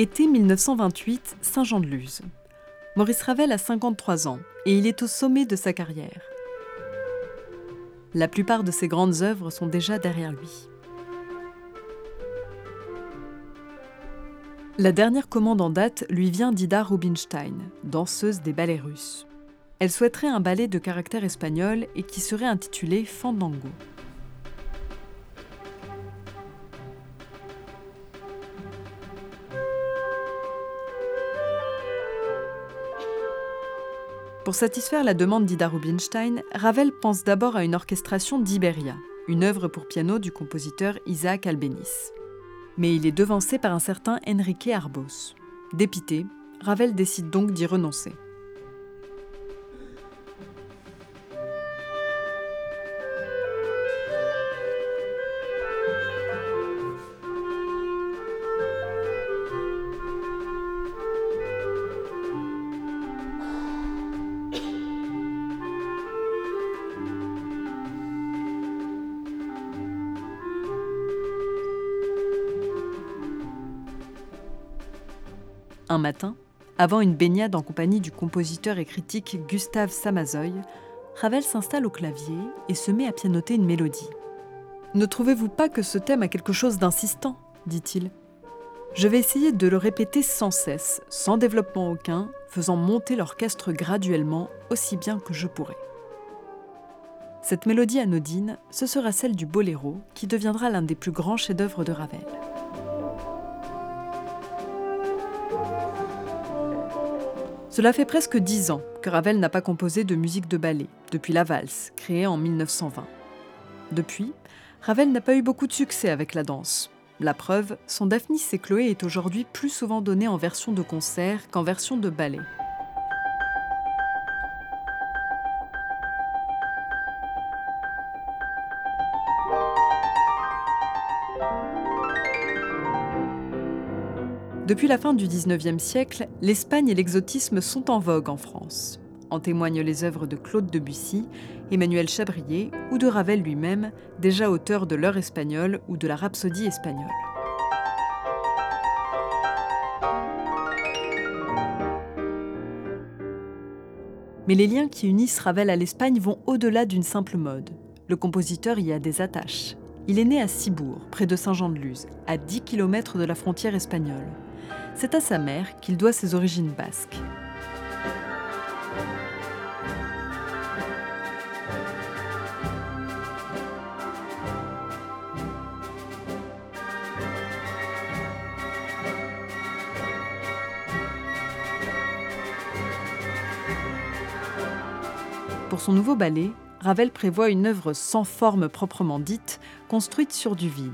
Été 1928, Saint-Jean-de-Luz. Maurice Ravel a 53 ans et il est au sommet de sa carrière. La plupart de ses grandes œuvres sont déjà derrière lui. La dernière commande en date lui vient d'Ida Rubinstein, danseuse des ballets russes. Elle souhaiterait un ballet de caractère espagnol et qui serait intitulé Fandango. Pour satisfaire la demande d'Ida Rubinstein, Ravel pense d'abord à une orchestration d'Iberia, une œuvre pour piano du compositeur Isaac Albéniz. Mais il est devancé par un certain Enrique Arbos. Dépité, Ravel décide donc d'y renoncer. Un matin, avant une baignade en compagnie du compositeur et critique Gustave Samazoy, Ravel s'installe au clavier et se met à pianoter une mélodie. Ne trouvez-vous pas que ce thème a quelque chose d'insistant? dit-il. Je vais essayer de le répéter sans cesse, sans développement aucun, faisant monter l'orchestre graduellement aussi bien que je pourrai. Cette mélodie anodine, ce sera celle du boléro, qui deviendra l'un des plus grands chefs-d'œuvre de Ravel. Cela fait presque dix ans que Ravel n'a pas composé de musique de ballet, depuis la valse, créée en 1920. Depuis, Ravel n'a pas eu beaucoup de succès avec la danse. La preuve, son Daphnis et Chloé est aujourd'hui plus souvent donné en version de concert qu'en version de ballet. Depuis la fin du XIXe siècle, l'Espagne et l'exotisme sont en vogue en France. En témoignent les œuvres de Claude Debussy, Emmanuel Chabrier ou de Ravel lui-même, déjà auteur de L'heure espagnole ou de la Rhapsodie espagnole. Mais les liens qui unissent Ravel à l'Espagne vont au-delà d'une simple mode. Le compositeur y a des attaches. Il est né à Cibourg, près de Saint-Jean-de-Luz, à 10 km de la frontière espagnole c'est à sa mère qu'il doit ses origines basques. Pour son nouveau ballet, Ravel prévoit une œuvre sans forme proprement dite, construite sur du vide.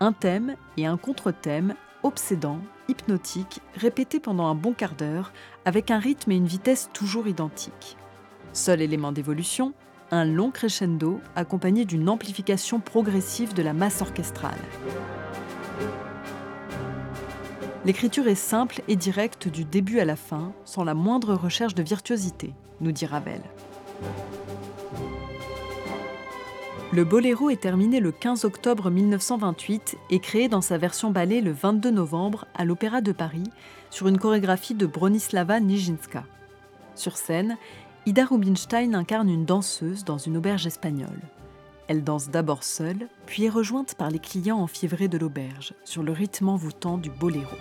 Un thème et un contre-thème obsédant, hypnotique, répété pendant un bon quart d'heure, avec un rythme et une vitesse toujours identiques. Seul élément d'évolution, un long crescendo accompagné d'une amplification progressive de la masse orchestrale. L'écriture est simple et directe du début à la fin, sans la moindre recherche de virtuosité, nous dit Ravel. Le boléro est terminé le 15 octobre 1928 et créé dans sa version ballet le 22 novembre à l'Opéra de Paris sur une chorégraphie de Bronislava Nijinska. Sur scène, Ida Rubinstein incarne une danseuse dans une auberge espagnole. Elle danse d'abord seule, puis est rejointe par les clients enfiévrés de l'auberge sur le rythme envoûtant du boléro.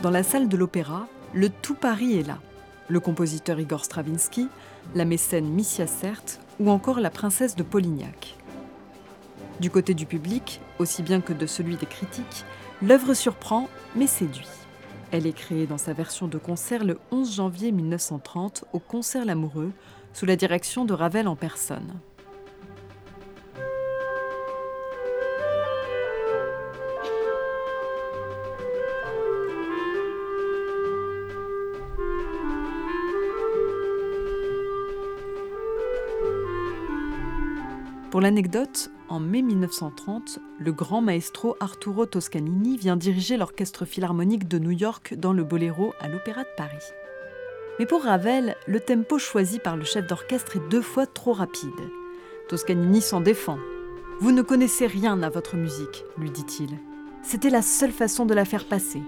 Dans la salle de l'opéra, le tout Paris est là. Le compositeur Igor Stravinsky, la mécène Missia Sert ou encore la princesse de Polignac. Du côté du public, aussi bien que de celui des critiques, l'œuvre surprend mais séduit. Elle est créée dans sa version de concert le 11 janvier 1930 au Concert L'Amoureux, sous la direction de Ravel en personne. Pour l'anecdote, en mai 1930, le grand maestro Arturo Toscanini vient diriger l'orchestre philharmonique de New York dans le Boléro à l'Opéra de Paris. Mais pour Ravel, le tempo choisi par le chef d'orchestre est deux fois trop rapide. Toscanini s'en défend. Vous ne connaissez rien à votre musique, lui dit-il. C'était la seule façon de la faire passer.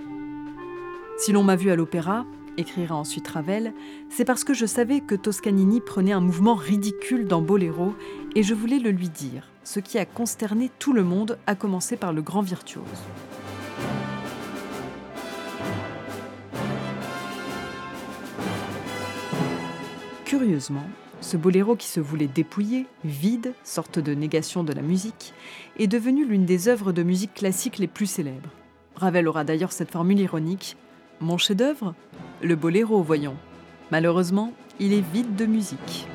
Si l'on m'a vu à l'opéra, écrira ensuite Ravel, c'est parce que je savais que Toscanini prenait un mouvement ridicule dans Boléro et je voulais le lui dire, ce qui a consterné tout le monde, à commencer par le grand virtuose. Curieusement, ce boléro qui se voulait dépouillé, vide, sorte de négation de la musique, est devenu l'une des œuvres de musique classique les plus célèbres. Ravel aura d'ailleurs cette formule ironique Mon chef-d'œuvre? Le boléro, voyons. Malheureusement, il est vide de musique.